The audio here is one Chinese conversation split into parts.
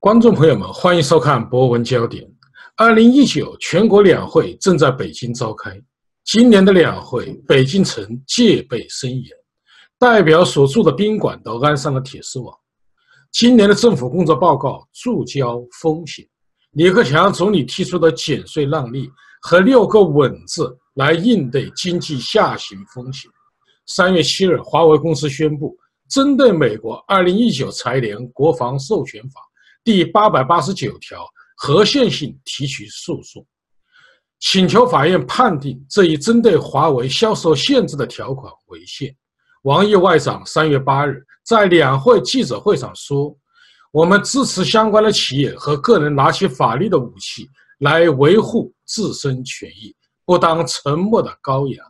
观众朋友们，欢迎收看《博文焦点》。二零一九全国两会正在北京召开。今年的两会，北京城戒备森严，代表所住的宾馆都安上了铁丝网。今年的政府工作报告注焦风险，李克强总理提出的减税让利和六个稳字来应对经济下行风险。三月七日，华为公司宣布，针对美国二零一九财年国防授权法。第八百八十九条合宪性提起诉讼，请求法院判定这一针对华为销售限制的条款违宪。王毅外长三月八日在两会记者会上说：“我们支持相关的企业和个人拿起法律的武器来维护自身权益，不当沉默的羔羊。”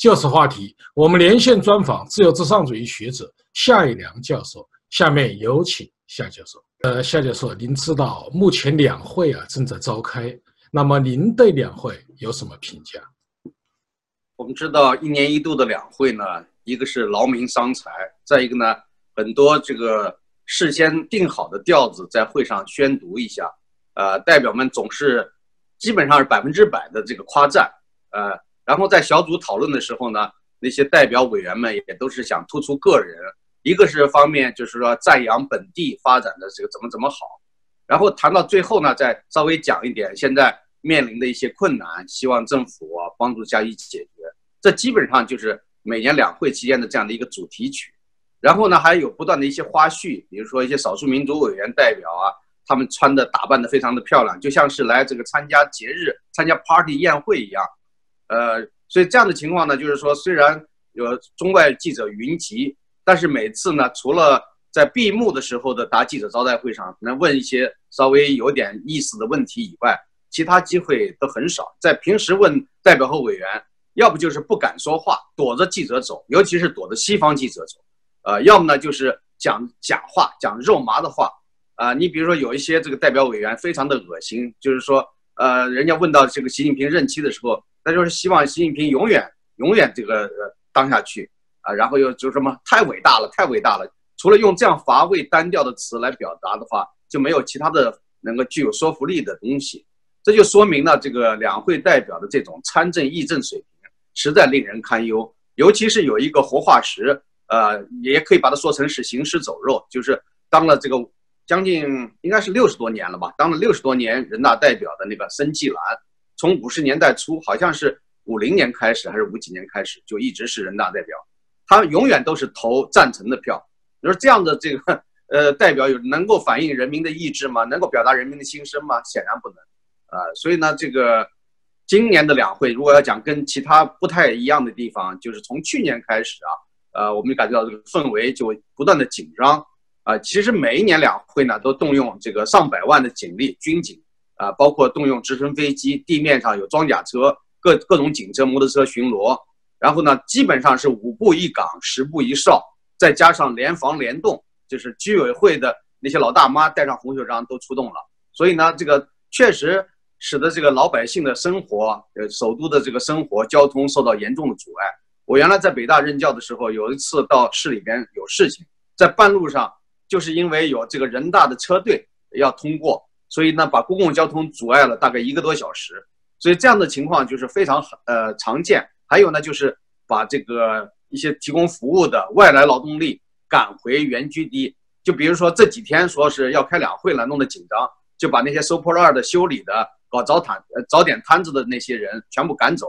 就此话题，我们连线专访自由至上主义学者夏一良教授。下面有请夏教授。呃，夏教授，您知道目前两会啊正在召开，那么您对两会有什么评价？我们知道一年一度的两会呢，一个是劳民伤财，再一个呢，很多这个事先定好的调子在会上宣读一下，呃，代表们总是基本上是百分之百的这个夸赞，呃，然后在小组讨论的时候呢，那些代表委员们也都是想突出个人。一个是方面，就是说赞扬本地发展的这个怎么怎么好，然后谈到最后呢，再稍微讲一点现在面临的一些困难，希望政府啊帮助加以解决。这基本上就是每年两会期间的这样的一个主题曲。然后呢，还有不断的一些花絮，比如说一些少数民族委员代表啊，他们穿的打扮的非常的漂亮，就像是来这个参加节日、参加 party 宴会一样。呃，所以这样的情况呢，就是说虽然有中外记者云集。但是每次呢，除了在闭幕的时候的答记者招待会上能问一些稍微有点意思的问题以外，其他机会都很少。在平时问代表和委员，要不就是不敢说话，躲着记者走，尤其是躲着西方记者走，呃，要么呢就是讲假话，讲肉麻的话。啊，你比如说有一些这个代表委员非常的恶心，就是说，呃，人家问到这个习近平任期的时候，那就是希望习近平永远永远这个呃当下去。啊，然后又就什么太伟大了，太伟大了。除了用这样乏味单调的词来表达的话，就没有其他的能够具有说服力的东西。这就说明了这个两会代表的这种参政议政水平实在令人堪忧。尤其是有一个活化石，呃，也可以把它说成是行尸走肉，就是当了这个将近应该是六十多年了吧，当了六十多年人大代表的那个申纪兰，从五十年代初好像是五零年开始还是五几年开始就一直是人大代表。他永远都是投赞成的票。你说这样的这个 呃代表有能够反映人民的意志吗？能够表达人民的心声吗？显然不能。啊，所以呢，这个今年的两会如果要讲跟其他不太一样的地方，就是从去年开始啊，呃，我们感觉到这个氛围就不断的紧张。啊，其实每一年两会呢都动用这个上百万的警力军警啊，包括动用直升飞机，地面上有装甲车，各各种警车、摩托车巡逻。然后呢，基本上是五步一岗，十步一哨，再加上联防联动，就是居委会的那些老大妈带上红袖章都出动了。所以呢，这个确实使得这个老百姓的生活，呃，首都的这个生活交通受到严重的阻碍。我原来在北大任教的时候，有一次到市里边有事情，在半路上，就是因为有这个人大的车队要通过，所以呢，把公共交通阻碍了大概一个多小时。所以这样的情况就是非常呃常见。还有呢，就是把这个一些提供服务的外来劳动力赶回原居地。就比如说这几天说是要开两会了，弄得紧张，就把那些收破烂的、修理的、搞早摊早点摊子的那些人全部赶走。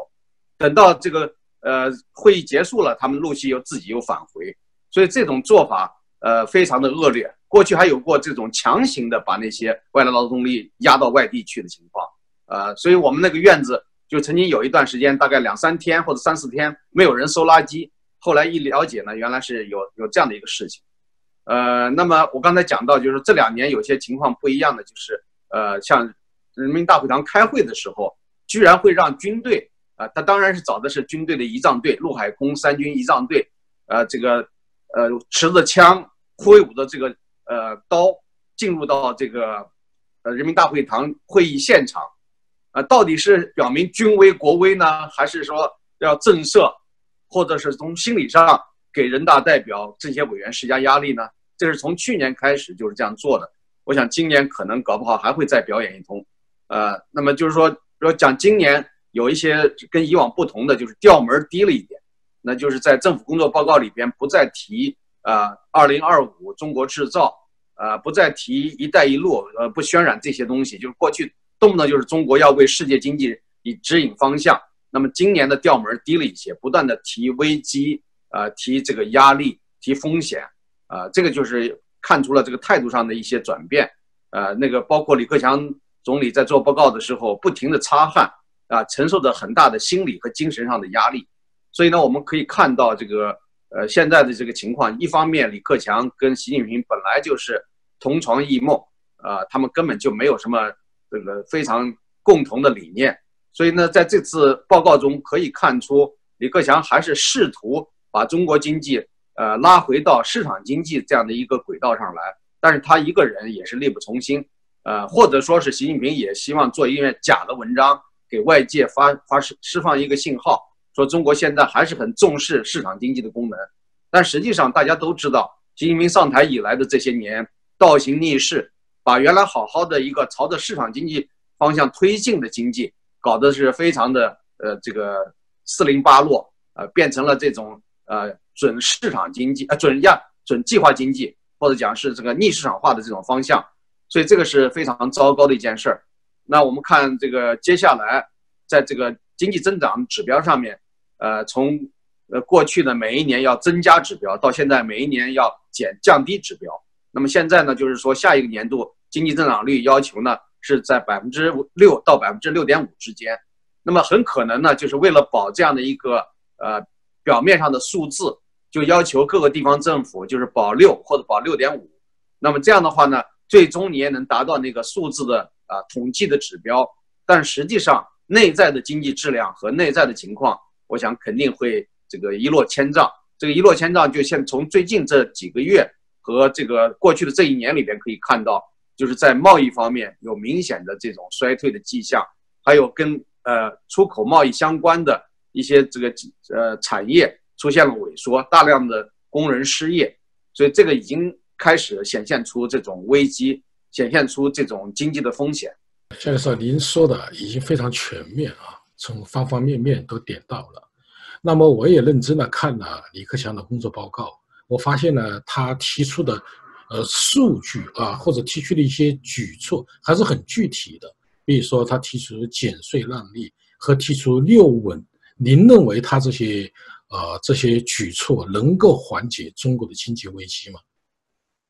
等到这个呃会议结束了，他们陆续又自己又返回。所以这种做法呃非常的恶劣。过去还有过这种强行的把那些外来劳动力压到外地去的情况。呃，所以我们那个院子。就曾经有一段时间，大概两三天或者三四天没有人收垃圾。后来一了解呢，原来是有有这样的一个事情。呃，那么我刚才讲到，就是这两年有些情况不一样的，就是呃，像人民大会堂开会的时候，居然会让军队啊，他当然是找的是军队的仪仗队，陆海空三军仪仗队，呃，这个呃持着枪挥舞着这个呃刀进入到这个呃人民大会堂会议现场。啊，到底是表明军威国威呢，还是说要震慑，或者是从心理上给人大代表政协委员施加压力呢？这是从去年开始就是这样做的。我想今年可能搞不好还会再表演一通。呃，那么就是说，说讲今年有一些跟以往不同的，就是调门低了一点，那就是在政府工作报告里边不再提啊，二零二五中国制造，啊，不再提一带一路，呃，不渲染这些东西，就是过去动不动就是中国要为世界经济以指引方向。那么今年的调门低了一些，不断的提危机，呃，提这个压力，提风险，啊，这个就是看出了这个态度上的一些转变。呃，那个包括李克强。总理在做报告的时候，不停的擦汗啊，承受着很大的心理和精神上的压力。所以呢，我们可以看到这个呃现在的这个情况，一方面李克强跟习近平本来就是同床异梦啊，他们根本就没有什么这个非常共同的理念。所以呢，在这次报告中可以看出，李克强还是试图把中国经济呃拉回到市场经济这样的一个轨道上来，但是他一个人也是力不从心。呃，或者说是习近平也希望做一篇假的文章，给外界发发释释放一个信号，说中国现在还是很重视市场经济的功能。但实际上大家都知道，习近平上台以来的这些年倒行逆施，把原来好好的一个朝着市场经济方向推进的经济，搞得是非常的呃这个四零八落，呃变成了这种呃准市场经济呃准亚准计划经济，或者讲是这个逆市场化的这种方向。所以这个是非常糟糕的一件事儿。那我们看这个接下来，在这个经济增长指标上面，呃，从呃过去的每一年要增加指标，到现在每一年要减降低指标。那么现在呢，就是说下一个年度经济增长率要求呢是在百分之六到百分之六点五之间。那么很可能呢，就是为了保这样的一个呃表面上的数字，就要求各个地方政府就是保六或者保六点五。那么这样的话呢？最终你也能达到那个数字的啊统计的指标，但实际上内在的经济质量和内在的情况，我想肯定会这个一落千丈。这个一落千丈，就现从最近这几个月和这个过去的这一年里边可以看到，就是在贸易方面有明显的这种衰退的迹象，还有跟呃出口贸易相关的一些这个呃产业出现了萎缩，大量的工人失业，所以这个已经。开始显现出这种危机，显现出这种经济的风险。夏教授，您说的已经非常全面啊，从方方面面都点到了。那么我也认真的看了李克强的工作报告，我发现呢，他提出的呃数据啊，或者提出的一些举措还是很具体的。比如说，他提出减税让利和提出六稳，您认为他这些呃这些举措能够缓解中国的经济危机吗？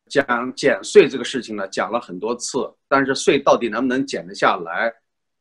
讲减税这个事情呢，讲了很多次，但是税到底能不能减得下来？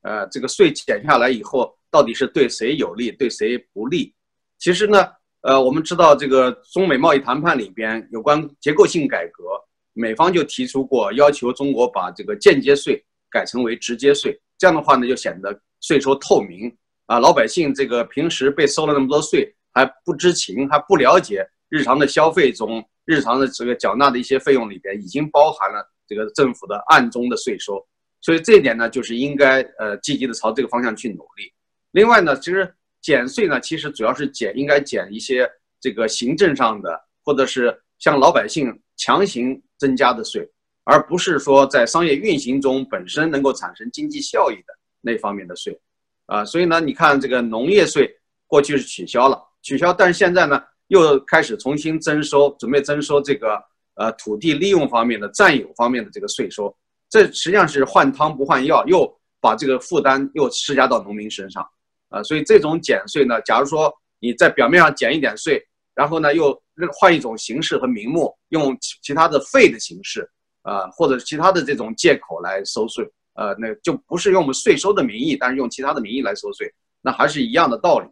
呃，这个税减下来以后，到底是对谁有利，对谁不利？其实呢，呃，我们知道这个中美贸易谈判里边有关结构性改革，美方就提出过要求中国把这个间接税改成为直接税，这样的话呢，就显得税收透明啊，老百姓这个平时被收了那么多税还不知情，还不了解日常的消费中。日常的这个缴纳的一些费用里边，已经包含了这个政府的暗中的税收，所以这一点呢，就是应该呃积极的朝这个方向去努力。另外呢，其实减税呢，其实主要是减应该减一些这个行政上的，或者是向老百姓强行增加的税，而不是说在商业运行中本身能够产生经济效益的那方面的税。啊，所以呢，你看这个农业税过去是取消了，取消，但是现在呢？又开始重新征收，准备征收这个呃土地利用方面的占有方面的这个税收，这实际上是换汤不换药，又把这个负担又施加到农民身上，啊，所以这种减税呢，假如说你在表面上减一点税，然后呢又换一种形式和名目，用其其他的费的形式，啊，或者其他的这种借口来收税，呃，那就不是用我们税收的名义，但是用其他的名义来收税，那还是一样的道理。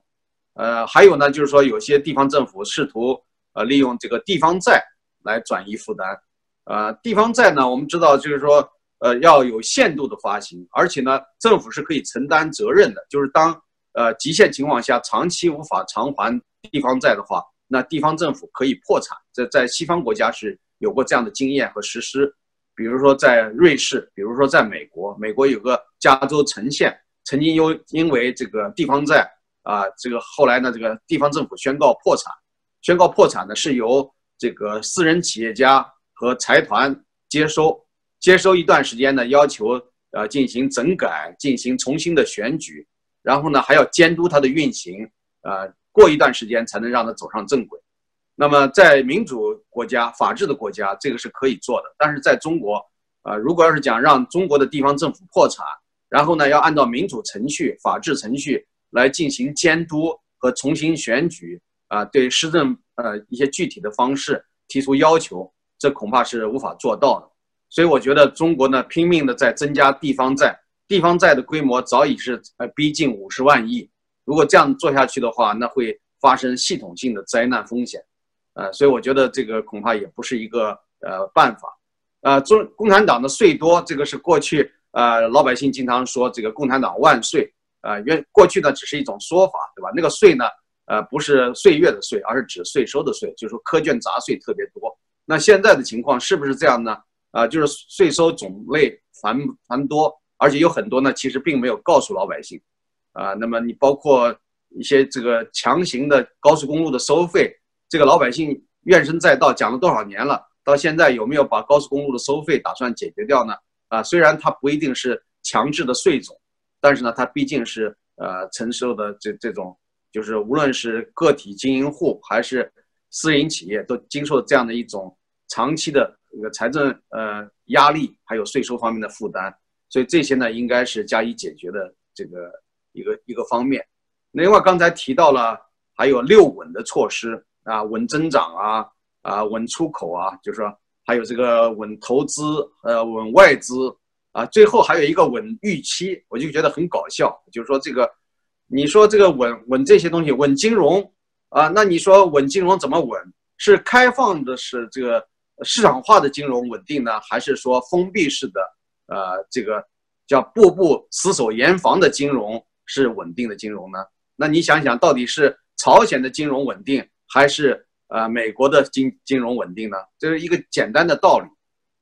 呃，还有呢，就是说有些地方政府试图呃利用这个地方债来转移负担，呃，地方债呢，我们知道就是说呃要有限度的发行，而且呢，政府是可以承担责任的，就是当呃极限情况下长期无法偿还地方债的话，那地方政府可以破产。这在西方国家是有过这样的经验和实施，比如说在瑞士，比如说在美国，美国有个加州城县曾经因因为这个地方债。啊，这个后来呢，这个地方政府宣告破产，宣告破产呢是由这个私人企业家和财团接收，接收一段时间呢，要求呃进行整改，进行重新的选举，然后呢还要监督它的运行，呃，过一段时间才能让它走上正轨。那么在民主国家、法治的国家，这个是可以做的。但是在中国，啊，如果要是讲让中国的地方政府破产，然后呢要按照民主程序、法治程序来进行监督和重新选举，啊，对施政呃一些具体的方式提出要求，这恐怕是无法做到的。所以我觉得中国呢，拼命的在增加地方债，地方债的规模早已是呃逼近五十万亿。如果这样做下去的话，那会发生系统性的灾难风险，呃，所以我觉得这个恐怕也不是一个呃办法。呃，中共产党的税多，这个是过去呃老百姓经常说这个共产党万岁呃，原过去呢只是一种说法，对吧？那个税呢，呃，不是岁月的税，而是指税收的税，就是说苛捐杂税特别多。那现在的情况是不是这样呢？啊，就是税收种类繁繁多，而且有很多呢，其实并没有告诉老百姓。啊，那么你包括一些这个强行的高速公路的收费，这个老百姓怨声载道，讲了多少年了，到现在有没有把高速公路的收费打算解决掉呢？啊，虽然它不一定是强制的税种，但是呢，它毕竟是呃承受的这这种，就是无论是个体经营户还是私营企业，都经受这样的一种长期的。这个财政呃压力，还有税收方面的负担，所以这些呢应该是加以解决的这个一个一个方面。另外刚才提到了还有六稳的措施啊，稳增长啊啊稳出口啊，就是说还有这个稳投资呃稳外资啊，最后还有一个稳预期，我就觉得很搞笑，就是说这个你说这个稳稳这些东西稳金融啊，那你说稳金融怎么稳？是开放的是这个。市场化的金融稳定呢，还是说封闭式的，呃，这个叫步步死守严防的金融是稳定的金融呢？那你想想，到底是朝鲜的金融稳定，还是呃美国的金金融稳定呢？这是一个简单的道理。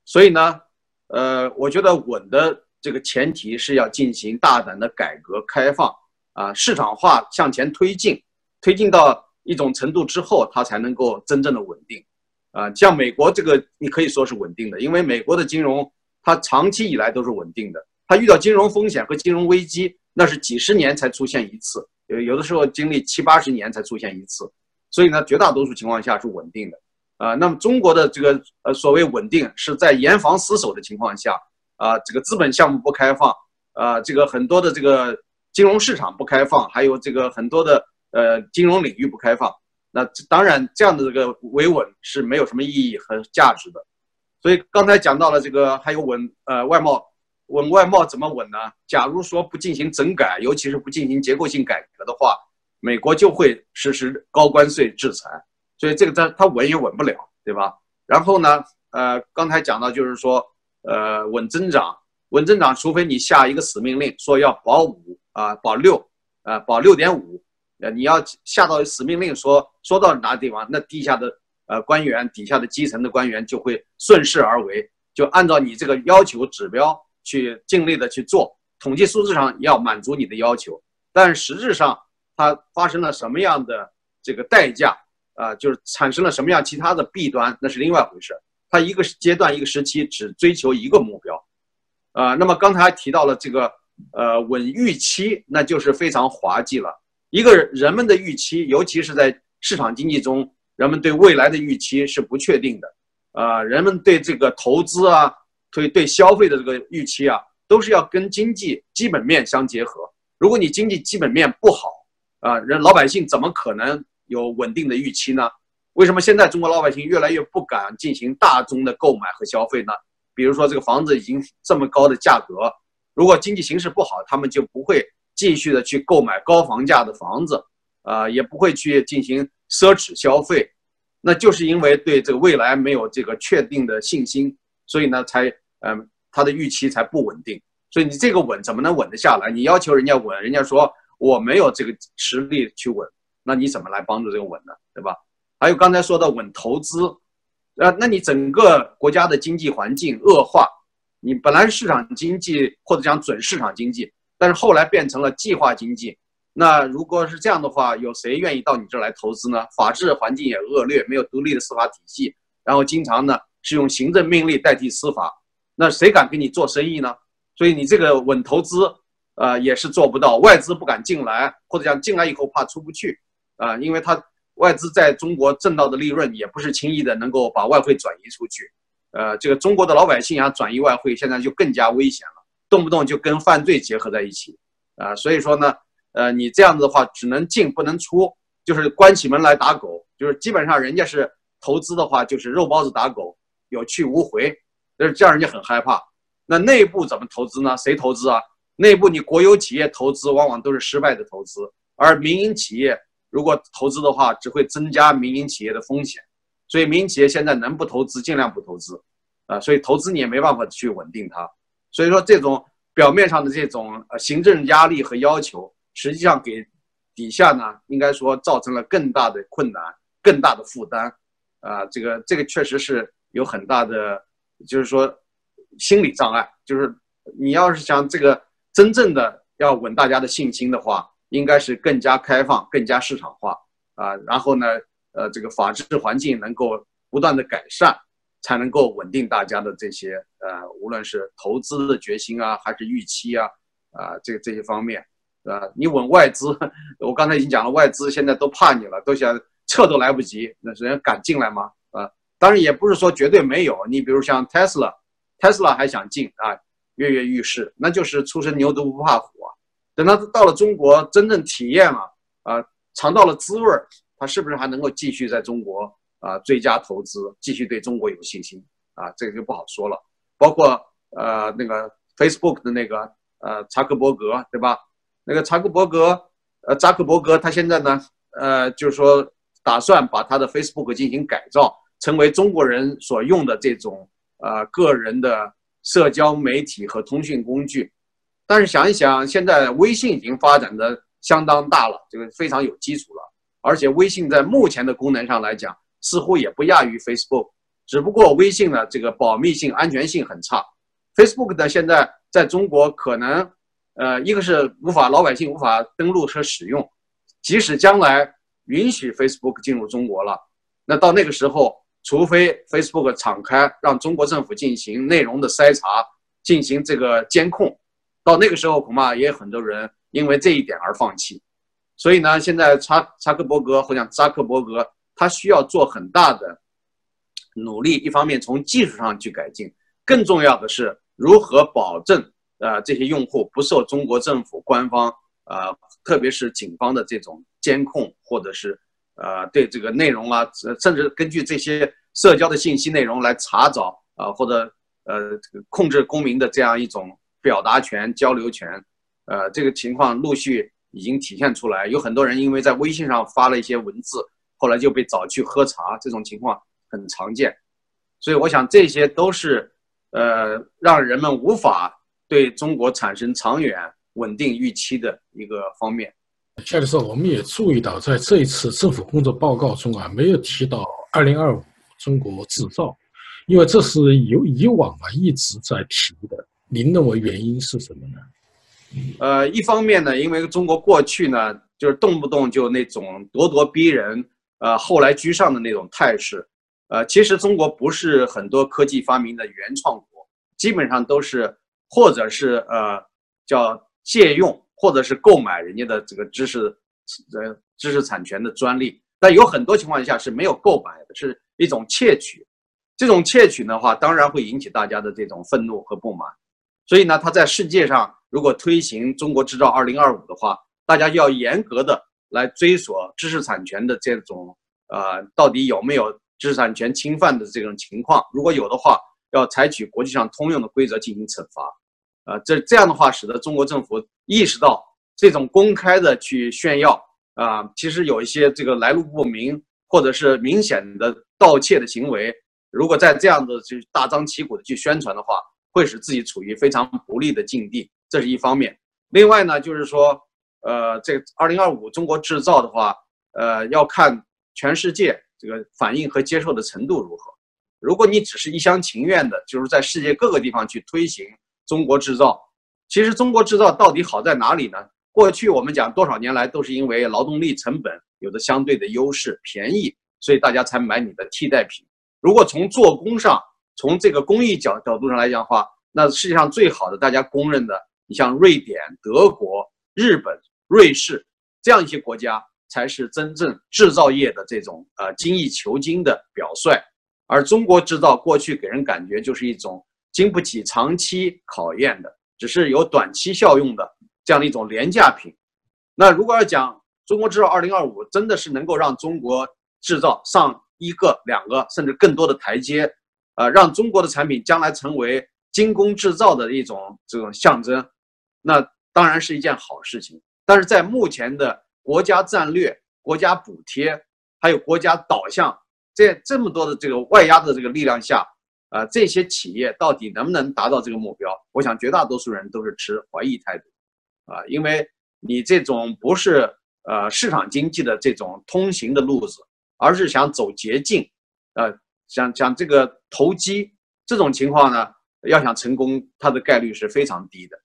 所以呢，呃，我觉得稳的这个前提是要进行大胆的改革开放啊，市场化向前推进，推进到一种程度之后，它才能够真正的稳定。啊，像美国这个，你可以说是稳定的，因为美国的金融它长期以来都是稳定的。它遇到金融风险和金融危机，那是几十年才出现一次，有有的时候经历七八十年才出现一次。所以呢，绝大多数情况下是稳定的。啊，那么中国的这个呃所谓稳定，是在严防死守的情况下，啊，这个资本项目不开放，啊，这个很多的这个金融市场不开放，还有这个很多的呃金融领域不开放。那当然，这样的这个维稳是没有什么意义和价值的。所以刚才讲到了这个，还有稳呃外贸，稳外贸怎么稳呢？假如说不进行整改，尤其是不进行结构性改革的话，美国就会实施高关税制裁。所以这个它它稳也稳不了，对吧？然后呢，呃，刚才讲到就是说，呃，稳增长，稳增长，除非你下一个死命令，说要保五啊，保六啊，保六点五。呃，你要下到死命令，说说到哪个地方，那地下的呃官员，底下的基层的官员就会顺势而为，就按照你这个要求指标去尽力的去做。统计数字上要满足你的要求，但实质上它发生了什么样的这个代价啊，就是产生了什么样其他的弊端，那是另外一回事。它一个阶段一个时期只追求一个目标，啊，那么刚才提到了这个呃稳预期，那就是非常滑稽了。一个人们的预期，尤其是在市场经济中，人们对未来的预期是不确定的，啊，人们对这个投资啊，对对消费的这个预期啊，都是要跟经济基本面相结合。如果你经济基本面不好，啊，人老百姓怎么可能有稳定的预期呢？为什么现在中国老百姓越来越不敢进行大宗的购买和消费呢？比如说这个房子已经这么高的价格，如果经济形势不好，他们就不会。继续的去购买高房价的房子，啊，也不会去进行奢侈消费，那就是因为对这个未来没有这个确定的信心，所以呢，才嗯，他的预期才不稳定。所以你这个稳怎么能稳得下来？你要求人家稳，人家说我没有这个实力去稳，那你怎么来帮助这个稳呢？对吧？还有刚才说的稳投资，啊，那你整个国家的经济环境恶化，你本来市场经济或者讲准市场经济。但是后来变成了计划经济，那如果是这样的话，有谁愿意到你这儿来投资呢？法治环境也恶劣，没有独立的司法体系，然后经常呢是用行政命令代替司法，那谁敢跟你做生意呢？所以你这个稳投资，呃，也是做不到，外资不敢进来，或者讲进来以后怕出不去，啊，因为他外资在中国挣到的利润也不是轻易的能够把外汇转移出去，呃，这个中国的老百姓啊转移外汇现在就更加危险了，动不动就跟犯罪结合在一起，啊，所以说呢，呃，你这样子的话只能进不能出，就是关起门来打狗，就是基本上人家是投资的话就是肉包子打狗，有去无回，就是这样人家很害怕。那内部怎么投资呢？谁投资啊？内部你国有企业投资往往都是失败的投资，而民营企业如果投资的话，只会增加民营企业的风险。所以民营企业现在能不投资尽量不投资，啊，所以投资你也没办法去稳定它。所以说这种表面上的这种呃行政压力和要求，实际上给底下呢应该说造成了更大的困难、更大的负担，啊，这个这个确实是有很大的，就是说。心理障碍就是，你要是想这个真正的要稳大家的信心的话，应该是更加开放、更加市场化啊。然后呢，呃，这个法治环境能够不断的改善，才能够稳定大家的这些呃，无论是投资的决心啊，还是预期啊，啊，这这些方面，啊，你稳外资，我刚才已经讲了，外资现在都怕你了，都想撤都来不及，那人敢进来吗？啊，当然也不是说绝对没有，你比如像 Tesla。特斯拉还想进啊，跃跃欲试，那就是初生牛犊不怕虎啊。等他到了中国，真正体验了啊，尝到了滋味儿，他是不是还能够继续在中国啊追加投资，继续对中国有信心啊？这个就不好说了。包括呃那个 Facebook 的那个呃查克伯格，对吧？那个查克伯格，呃扎克伯格，他现在呢，呃就是说打算把他的 Facebook 进行改造，成为中国人所用的这种。呃，个人的社交媒体和通讯工具，但是想一想，现在微信已经发展的相当大了，这个非常有基础了。而且微信在目前的功能上来讲，似乎也不亚于 Facebook，只不过微信呢，这个保密性、安全性很差。Facebook 呢，现在在中国可能，呃，一个是无法老百姓无法登录和使用，即使将来允许 Facebook 进入中国了，那到那个时候。除非 Facebook 敞开，让中国政府进行内容的筛查，进行这个监控，到那个时候恐怕也有很多人因为这一点而放弃。所以呢，现在查查克伯格或者扎克伯格，他需要做很大的努力。一方面从技术上去改进，更重要的是如何保证呃这些用户不受中国政府官方呃特别是警方的这种监控，或者是。呃，对这个内容啊，甚至根据这些社交的信息内容来查找啊，或者呃控制公民的这样一种表达权、交流权，呃，这个情况陆续已经体现出来。有很多人因为在微信上发了一些文字，后来就被找去喝茶，这种情况很常见。所以我想这些都是呃让人们无法对中国产生长远稳定预期的一个方面。夏教授，我们也注意到，在这一次政府工作报告中啊，没有提到“二零二五中国制造”，因为这是由以往啊一直在提的。您认为原因是什么呢？呃，一方面呢，因为中国过去呢，就是动不动就那种咄咄逼人，呃，后来居上的那种态势。呃，其实中国不是很多科技发明的原创国，基本上都是或者是呃叫借用。或者是购买人家的这个知识，呃，知识产权的专利，但有很多情况下是没有购买的，是一种窃取。这种窃取的话，当然会引起大家的这种愤怒和不满。所以呢，他在世界上如果推行“中国制造二零二五”的话，大家要严格的来追索知识产权的这种，呃，到底有没有知识产权侵犯的这种情况？如果有的话，要采取国际上通用的规则进行惩罚。啊，这这样的话，使得中国政府意识到这种公开的去炫耀啊，其实有一些这个来路不明或者是明显的盗窃的行为，如果在这样的就大张旗鼓的去宣传的话，会使自己处于非常不利的境地，这是一方面。另外呢，就是说，呃，这二零二五中国制造的话，呃，要看全世界这个反应和接受的程度如何。如果你只是一厢情愿的，就是在世界各个地方去推行。中国制造，其实中国制造到底好在哪里呢？过去我们讲多少年来都是因为劳动力成本有着相对的优势，便宜，所以大家才买你的替代品。如果从做工上，从这个工艺角角度上来讲的话，那世界上最好的，大家公认的，你像瑞典、德国、日本、瑞士这样一些国家，才是真正制造业的这种呃精益求精的表率。而中国制造过去给人感觉就是一种经不起长期考验的，只是有短期效用的这样的一种廉价品。那如果要讲中国制造二零二五，真的是能够让中国制造上一个、两个甚至更多的台阶，呃，让中国的产品将来成为。精工制造的一种这种象征，那当然是一件好事情。但是在目前的国家战略、国家补贴，还有国家导向在这么多的这个外压的这个力量下，啊，这些企业到底能不能达到这个目标？我想绝大多数人都是持怀疑态度，啊，因为你这种不是呃市场经济的这种通行的路子，而是想走捷径，呃，想想这个投机这种情况呢？要想成功，它的概率是非常低的，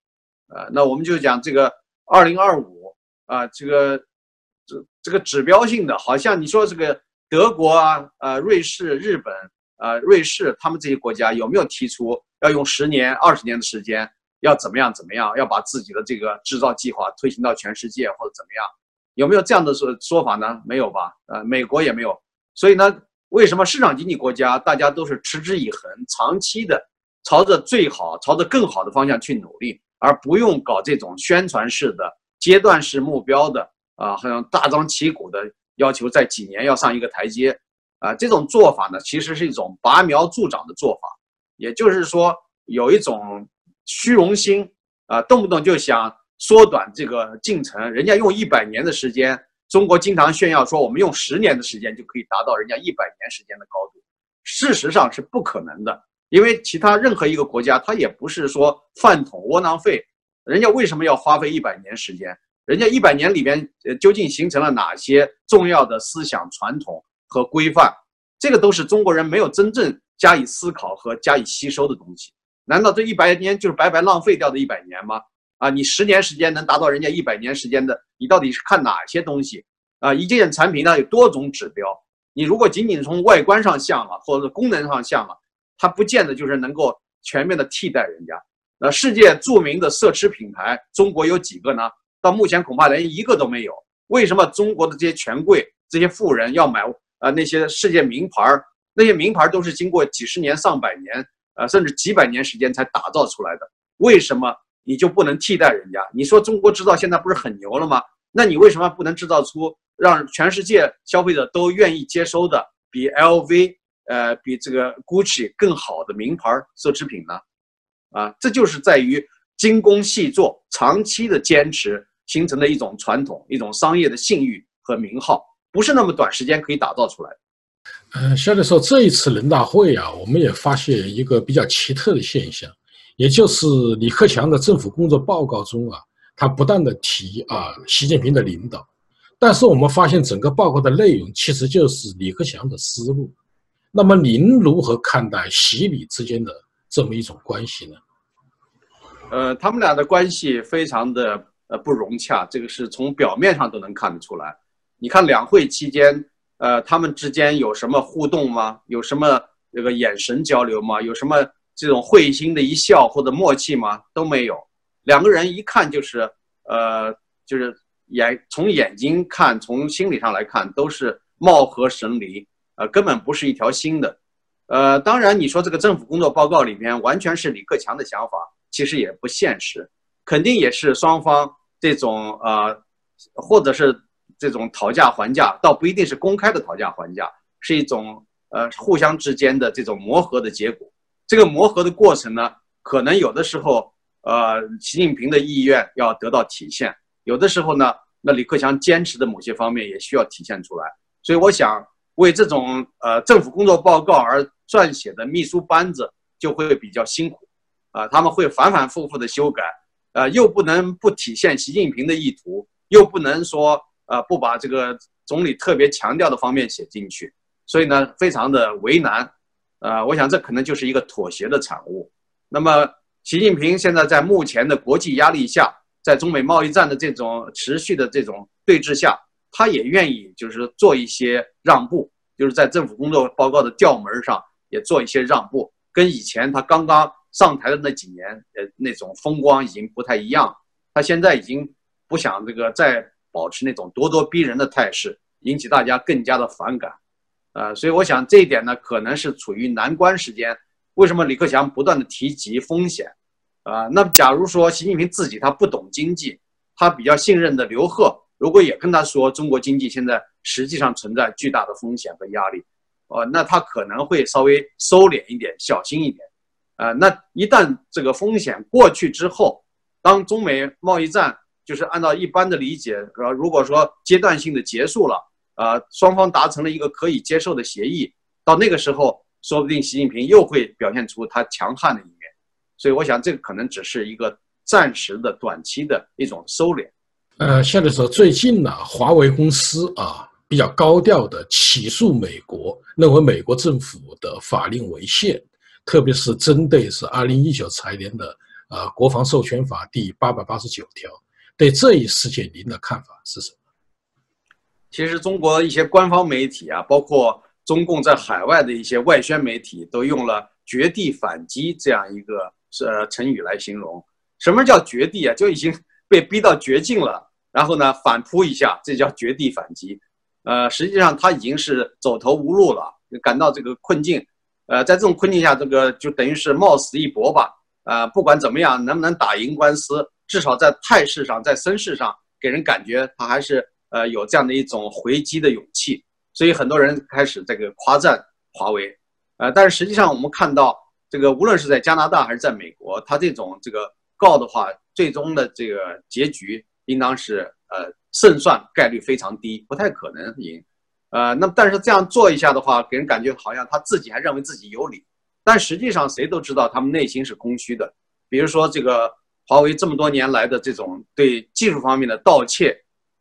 呃，那我们就讲这个二零二五啊，这个这这个指标性的，好像你说这个德国啊、呃、瑞士、日本、呃、瑞士，他们这些国家有没有提出要用十年、二十年的时间，要怎么样怎么样，要把自己的这个制造计划推行到全世界或者怎么样？有没有这样的说说法呢？没有吧？呃，美国也没有。所以呢，为什么市场经济国家大家都是持之以恒、长期的？朝着最好、朝着更好的方向去努力，而不用搞这种宣传式的、阶段式目标的啊，好像大张旗鼓的要求在几年要上一个台阶啊，这种做法呢，其实是一种拔苗助长的做法，也就是说有一种虚荣心啊，动不动就想缩短这个进程。人家用一百年的时间，中国经常炫耀说我们用十年的时间就可以达到人家一百年时间的高度，事实上是不可能的。因为其他任何一个国家，它也不是说饭桶窝囊废，人家为什么要花费一百年时间？人家一百年里边，呃，究竟形成了哪些重要的思想传统和规范？这个都是中国人没有真正加以思考和加以吸收的东西。难道这一百年就是白白浪费掉的一百年吗？啊，你十年时间能达到人家一百年时间的，你到底是看哪些东西？啊，一件产品呢有多种指标，你如果仅仅从外观上像了，或者功能上像了。它不见得就是能够全面的替代人家。那世界著名的奢侈品牌，中国有几个呢？到目前恐怕连一个都没有。为什么中国的这些权贵、这些富人要买呃那些世界名牌儿？那些名牌都是经过几十年、上百年，呃甚至几百年时间才打造出来的。为什么你就不能替代人家？你说中国制造现在不是很牛了吗？那你为什么不能制造出让全世界消费者都愿意接收的比 LV？呃，比这个 Gucci 更好的名牌奢侈品呢？啊，这就是在于精工细作、长期的坚持形成的一种传统、一种商业的信誉和名号，不是那么短时间可以打造出来的。嗯，肖教授，这一次人大会啊，我们也发现一个比较奇特的现象，也就是李克强的政府工作报告中啊，他不断的提啊习近平的领导，但是我们发现整个报告的内容其实就是李克强的思路。那么您如何看待习李之间的这么一种关系呢？呃，他们俩的关系非常的呃不融洽，这个是从表面上都能看得出来。你看两会期间，呃，他们之间有什么互动吗？有什么这个眼神交流吗？有什么这种会心的一笑或者默契吗？都没有。两个人一看就是，呃，就是眼从眼睛看，从心理上来看，都是貌合神离。呃，根本不是一条心的，呃，当然你说这个政府工作报告里面完全是李克强的想法，其实也不现实，肯定也是双方这种呃，或者是这种讨价还价，倒不一定是公开的讨价还价，是一种呃互相之间的这种磨合的结果。这个磨合的过程呢，可能有的时候呃，习近平的意愿要得到体现，有的时候呢，那李克强坚持的某些方面也需要体现出来。所以我想。为这种呃政府工作报告而撰写的秘书班子就会比较辛苦，啊，他们会反反复复的修改，呃，又不能不体现习近平的意图，又不能说呃不把这个总理特别强调的方面写进去，所以呢，非常的为难，呃，我想这可能就是一个妥协的产物。那么，习近平现在在目前的国际压力下，在中美贸易战的这种持续的这种对峙下。他也愿意，就是做一些让步，就是在政府工作报告的调门上也做一些让步，跟以前他刚刚上台的那几年，呃，那种风光已经不太一样。他现在已经不想这个再保持那种咄咄逼人的态势，引起大家更加的反感。呃，所以我想这一点呢，可能是处于难关时间。为什么李克强不断的提及风险？啊，那假如说习近平自己他不懂经济，他比较信任的刘鹤，如果也跟他说中国经济现在实际上存在巨大的风险和压力，哦，那他可能会稍微收敛一点，小心一点。啊，那一旦这个风险过去之后，当中美贸易战就是按照一般的理解，呃如果说阶段性的结束了，呃，双方达成了一个可以接受的协议，到那个时候。说不定习近平又会表现出他强悍的一面，所以我想这个可能只是一个暂时的、短期的一种收敛。呃，现在说最近呢，华为公司啊比较高调的起诉美国，认为美国政府的法令违宪，特别是针对是二零一九财年的呃国防授权法第八百八十九条。对这一事件，您的看法是什么？其实中国一些官方媒体啊，包括。中共在海外的一些外宣媒体都用了“绝地反击”这样一个呃成语来形容。什么叫绝地啊？就已经被逼到绝境了，然后呢反扑一下，这叫绝地反击。呃，实际上他已经是走投无路了，感到这个困境。呃，在这种困境下，这个就等于是冒死一搏吧。呃，不管怎么样，能不能打赢官司，至少在态势上，在声势上，给人感觉他还是呃有这样的一种回击的勇气。所以很多人开始这个夸赞华为，呃，但是实际上我们看到，这个无论是在加拿大还是在美国，他这种这个告的话，最终的这个结局应当是呃胜算概率非常低，不太可能赢，呃，那么但是这样做一下的话，给人感觉好像他自己还认为自己有理，但实际上谁都知道他们内心是空虚的。比如说这个华为这么多年来的这种对技术方面的盗窃，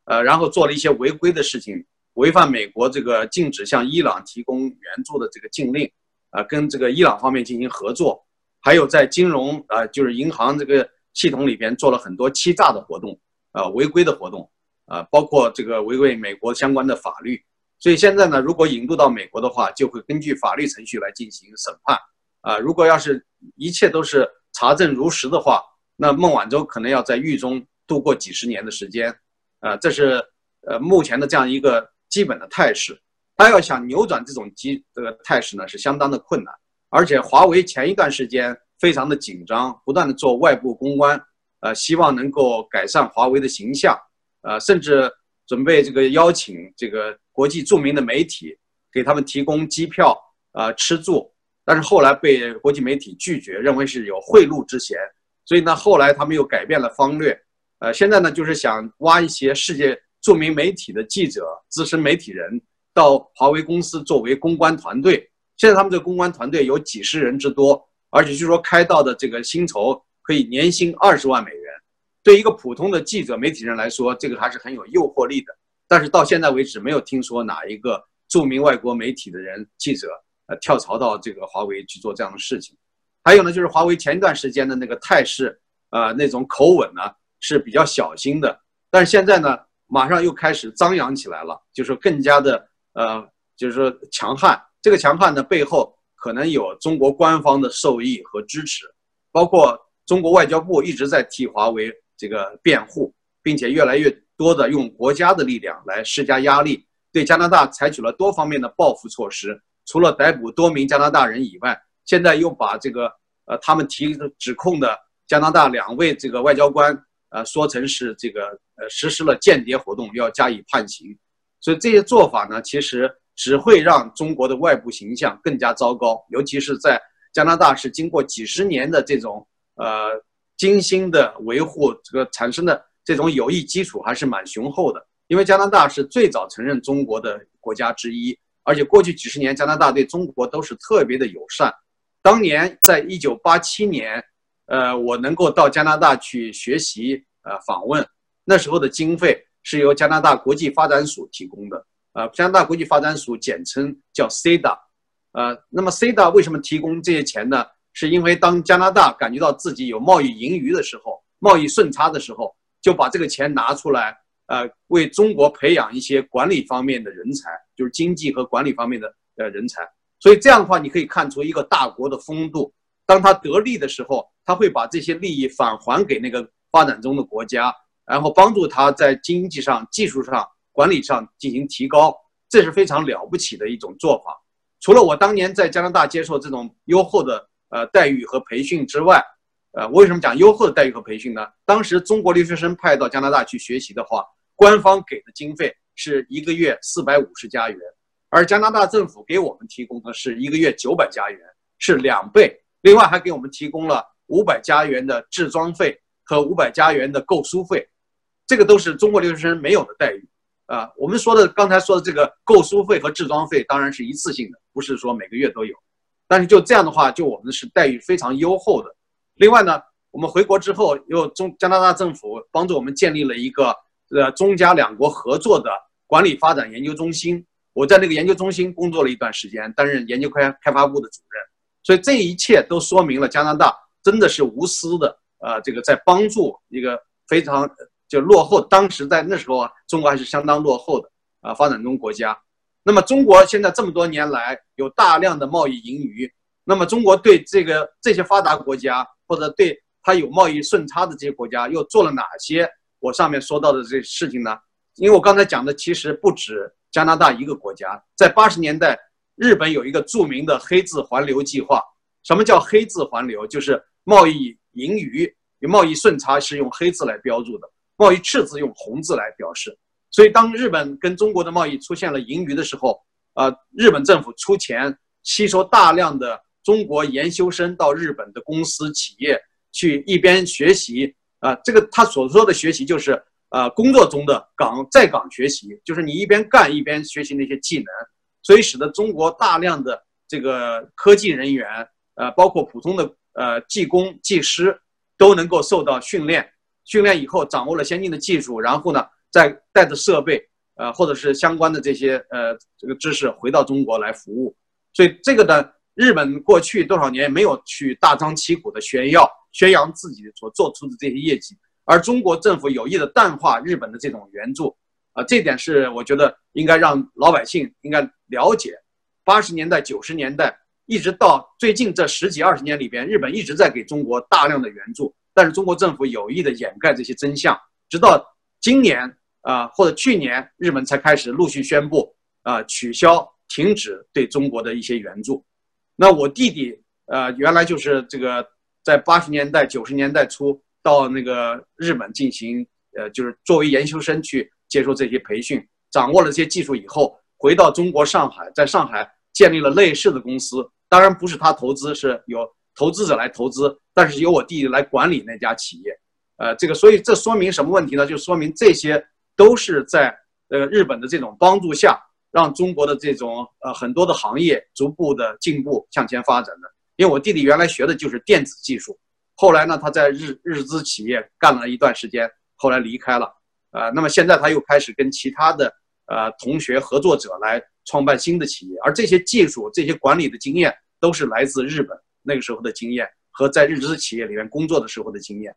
呃，然后做了一些违规的事情。违反美国这个禁止向伊朗提供援助的这个禁令，啊，跟这个伊朗方面进行合作，还有在金融啊，就是银行这个系统里边做了很多欺诈的活动，啊，违规的活动，啊，包括这个违背美国相关的法律。所以现在呢，如果引渡到美国的话，就会根据法律程序来进行审判，啊，如果要是一切都是查证如实的话，那孟晚舟可能要在狱中度过几十年的时间，啊，这是呃目前的这样一个。基本的态势，他要想扭转这种基这个态势呢，是相当的困难。而且华为前一段时间非常的紧张，不断的做外部公关，呃，希望能够改善华为的形象，呃，甚至准备这个邀请这个国际著名的媒体给他们提供机票，呃，吃住。但是后来被国际媒体拒绝，认为是有贿赂之嫌。所以呢，后来他们又改变了方略，呃，现在呢就是想挖一些世界。著名媒体的记者、资深媒体人到华为公司作为公关团队。现在他们这个公关团队有几十人之多，而且据说开到的这个薪酬可以年薪二十万美元。对一个普通的记者、媒体人来说，这个还是很有诱惑力的。但是到现在为止，没有听说哪一个著名外国媒体的人、记者呃跳槽到这个华为去做这样的事情。还有呢，就是华为前一段时间的那个态势，呃，那种口吻呢是比较小心的，但是现在呢。马上又开始张扬起来了，就是更加的呃，就是说强悍。这个强悍的背后可能有中国官方的受益和支持，包括中国外交部一直在替华为这个辩护，并且越来越多的用国家的力量来施加压力，对加拿大采取了多方面的报复措施。除了逮捕多名加拿大人以外，现在又把这个呃他们提指控的加拿大两位这个外交官。呃，说成是这个呃实施了间谍活动，要加以判刑，所以这些做法呢，其实只会让中国的外部形象更加糟糕，尤其是在加拿大是经过几十年的这种呃精心的维护，这个产生的这种友谊基础还是蛮雄厚的。因为加拿大是最早承认中国的国家之一，而且过去几十年加拿大对中国都是特别的友善。当年在一九八七年。呃，我能够到加拿大去学习，呃，访问，那时候的经费是由加拿大国际发展署提供的，呃，加拿大国际发展署简称叫 CEDA，呃，那么 CEDA 为什么提供这些钱呢？是因为当加拿大感觉到自己有贸易盈余的时候，贸易顺差的时候，就把这个钱拿出来，呃，为中国培养一些管理方面的人才，就是经济和管理方面的呃人才。所以这样的话，你可以看出一个大国的风度。当他得利的时候，他会把这些利益返还给那个发展中的国家，然后帮助他在经济上、技术上、管理上进行提高，这是非常了不起的一种做法。除了我当年在加拿大接受这种优厚的呃待遇和培训之外，呃，我为什么讲优厚的待遇和培训呢？当时中国留学生派到加拿大去学习的话，官方给的经费是一个月四百五十加元，而加拿大政府给我们提供的是一个月九百加元，是两倍。另外还给我们提供了五百加元的制装费和五百加元的购书费，这个都是中国留学生没有的待遇啊。我们说的刚才说的这个购书费和制装费当然是一次性的，不是说每个月都有。但是就这样的话，就我们是待遇非常优厚的。另外呢，我们回国之后，又中加拿大政府帮助我们建立了一个呃中加两国合作的管理发展研究中心。我在那个研究中心工作了一段时间，担任研究开开发部的主任。所以这一切都说明了加拿大真的是无私的，呃，这个在帮助一个非常就落后，当时在那时候啊，中国还是相当落后的啊发展中国家。那么中国现在这么多年来有大量的贸易盈余，那么中国对这个这些发达国家。或者对它有贸易顺差的这些国家又做了哪些我上面说到的这些事情呢？因为我刚才讲的其实不止加拿大一个国家，在八十年代，日本有一个著名的黑字环流计划。什么叫黑字环流？就是贸易盈余、贸易顺差是用黑字来标注的，贸易赤字用红字来表示。所以当日本跟中国的贸易出现了盈余的时候，呃，日本政府出钱吸收大量的。中国研修生到日本的公司企业去一边学习啊，这个他所说的学习就是呃工作中的岗在岗学习，就是你一边干一边学习那些技能，所以使得中国大量的这个科技人员呃，包括普通的呃技工、技师都能够受到训练，训练以后掌握了先进的技术，然后呢再带着设备呃或者是相关的这些呃这个知识回到中国来服务，所以这个呢。日本过去多少年没有去大张旗鼓的炫耀、宣扬自己所做出的这些业绩，而中国政府有意的淡化日本的这种援助，啊，这点是我觉得应该让老百姓应该了解。八十年代、九十年代，一直到最近这十几二十年里边，日本一直在给中国大量的援助，但是中国政府有意的掩盖这些真相，直到今年啊或者去年，日本才开始陆续宣布啊取消、停止对中国的一些援助。那我弟弟，呃，原来就是这个，在八十年代、九十年代初到那个日本进行，呃，就是作为研究生去接受这些培训，掌握了这些技术以后，回到中国上海，在上海建立了类似的公司。当然不是他投资，是有投资者来投资，但是由我弟弟来管理那家企业。呃，这个，所以这说明什么问题呢？就说明这些都是在呃日本的这种帮助下。让中国的这种呃很多的行业逐步的进步向前发展的，因为我弟弟原来学的就是电子技术，后来呢他在日日资企业干了一段时间，后来离开了，呃，那么现在他又开始跟其他的呃同学合作者来创办新的企业，而这些技术、这些管理的经验都是来自日本那个时候的经验和在日资企业里面工作的时候的经验，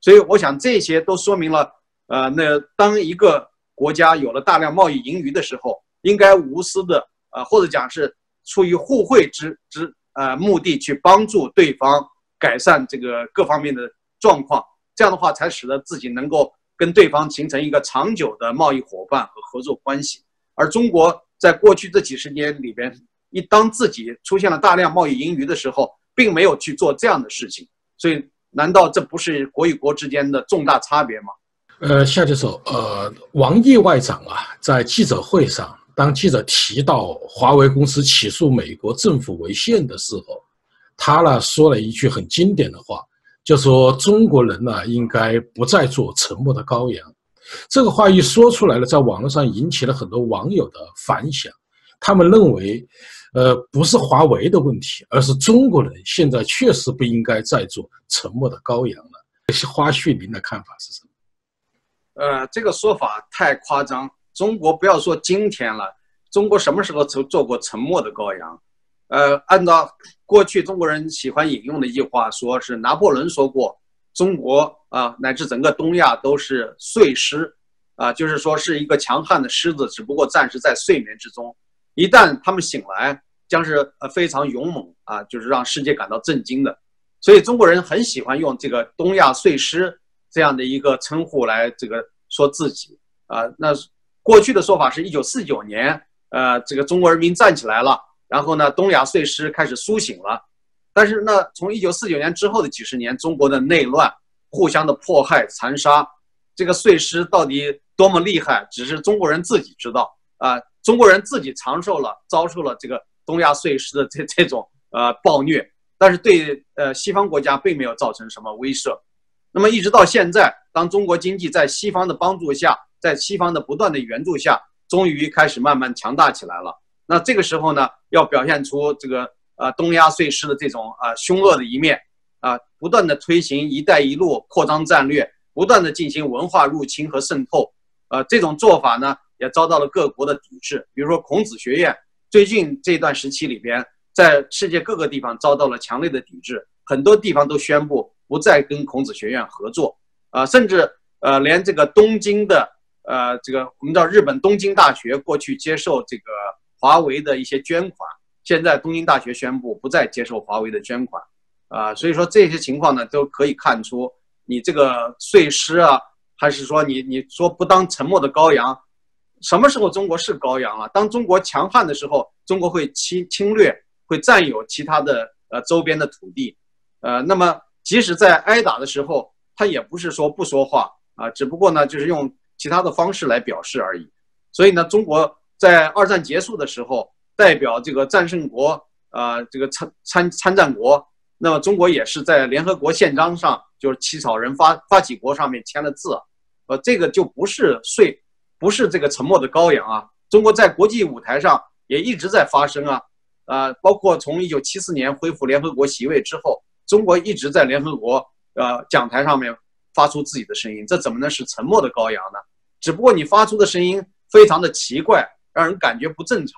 所以我想这些都说明了，呃，那当一个国家有了大量贸易盈余的时候。应该无私的，呃，或者讲是出于互惠之之呃目的去帮助对方改善这个各方面的状况，这样的话才使得自己能够跟对方形成一个长久的贸易伙伴和合作关系。而中国在过去这几十年里边，一当自己出现了大量贸易盈余的时候，并没有去做这样的事情，所以难道这不是国与国之间的重大差别吗？呃，夏教授，呃，王毅外长啊，在记者会上。当记者提到华为公司起诉美国政府违宪的时候，他呢说了一句很经典的话，就说中国人呢应该不再做沉默的羔羊。这个话一说出来了，在网络上引起了很多网友的反响。他们认为，呃，不是华为的问题，而是中国人现在确实不应该再做沉默的羔羊了。花絮，您的看法是什么？呃，这个说法太夸张。中国不要说今天了，中国什么时候曾做过沉默的羔羊？呃，按照过去中国人喜欢引用的一句话，说是拿破仑说过，中国啊乃至整个东亚都是睡狮，啊，就是说是一个强悍的狮子，只不过暂时在睡眠之中，一旦他们醒来，将是呃非常勇猛啊，就是让世界感到震惊的。所以中国人很喜欢用这个“东亚碎尸”这样的一个称呼来这个说自己啊。那过去的说法是一九四九年，呃，这个中国人民站起来了，然后呢，东亚碎尸开始苏醒了。但是呢，从一九四九年之后的几十年，中国的内乱、互相的迫害、残杀，这个碎尸到底多么厉害，只是中国人自己知道啊。中国人自己长寿了，遭受了这个东亚碎尸的这这种呃暴虐，但是对呃西方国家并没有造成什么威慑。那么一直到现在，当中国经济在西方的帮助下，在西方的不断的援助下，终于开始慢慢强大起来了。那这个时候呢，要表现出这个呃东亚碎尸的这种啊凶恶的一面啊，不断的推行“一带一路”扩张战略，不断的进行文化入侵和渗透，呃，这种做法呢。也遭到了各国的抵制，比如说孔子学院，最近这段时期里边，在世界各个地方遭到了强烈的抵制，很多地方都宣布不再跟孔子学院合作，啊，甚至呃，连这个东京的呃，这个我们知道日本东京大学过去接受这个华为的一些捐款，现在东京大学宣布不再接受华为的捐款，啊，所以说这些情况呢，都可以看出你这个碎尸啊，还是说你你说不当沉默的羔羊。什么时候中国是羔羊了？当中国强悍的时候，中国会侵侵略，会占有其他的呃周边的土地，呃，那么即使在挨打的时候，他也不是说不说话啊，只不过呢就是用其他的方式来表示而已。所以呢，中国在二战结束的时候，代表这个战胜国啊，这个参参参战国，那么中国也是在联合国宪章上，就是起草人发发起国上面签了字，呃，这个就不是税。不是这个沉默的羔羊啊！中国在国际舞台上也一直在发声啊，呃，包括从一九七四年恢复联合国席位之后，中国一直在联合国呃讲台上面发出自己的声音，这怎么能是沉默的羔羊呢？只不过你发出的声音非常的奇怪，让人感觉不正常。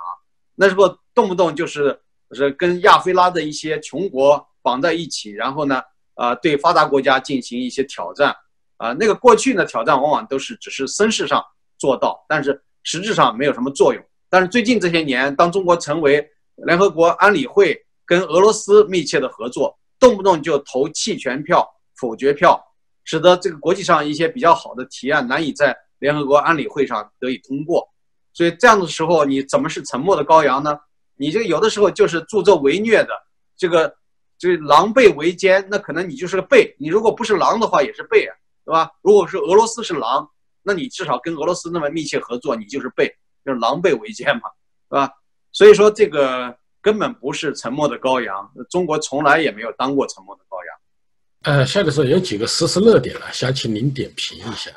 那时候动不动就是是跟亚非拉的一些穷国绑在一起，然后呢，呃，对发达国家进行一些挑战，啊，那个过去呢挑战往往都是只是声势上。做到，但是实质上没有什么作用。但是最近这些年，当中国成为联合国安理会跟俄罗斯密切的合作，动不动就投弃权票、否决票，使得这个国际上一些比较好的提案难以在联合国安理会上得以通过。所以这样的时候，你怎么是沉默的羔羊呢？你这有的时候就是助纣为虐的，这个这狼狈为奸，那可能你就是个狈。你如果不是狼的话，也是狈啊，对吧？如果是俄罗斯是狼。那你至少跟俄罗斯那么密切合作，你就是狈就是狼狈为奸嘛，是吧？所以说这个根本不是沉默的羔羊，中国从来也没有当过沉默的羔羊。呃，夏教授有几个实时热点呢，想请您点评一下。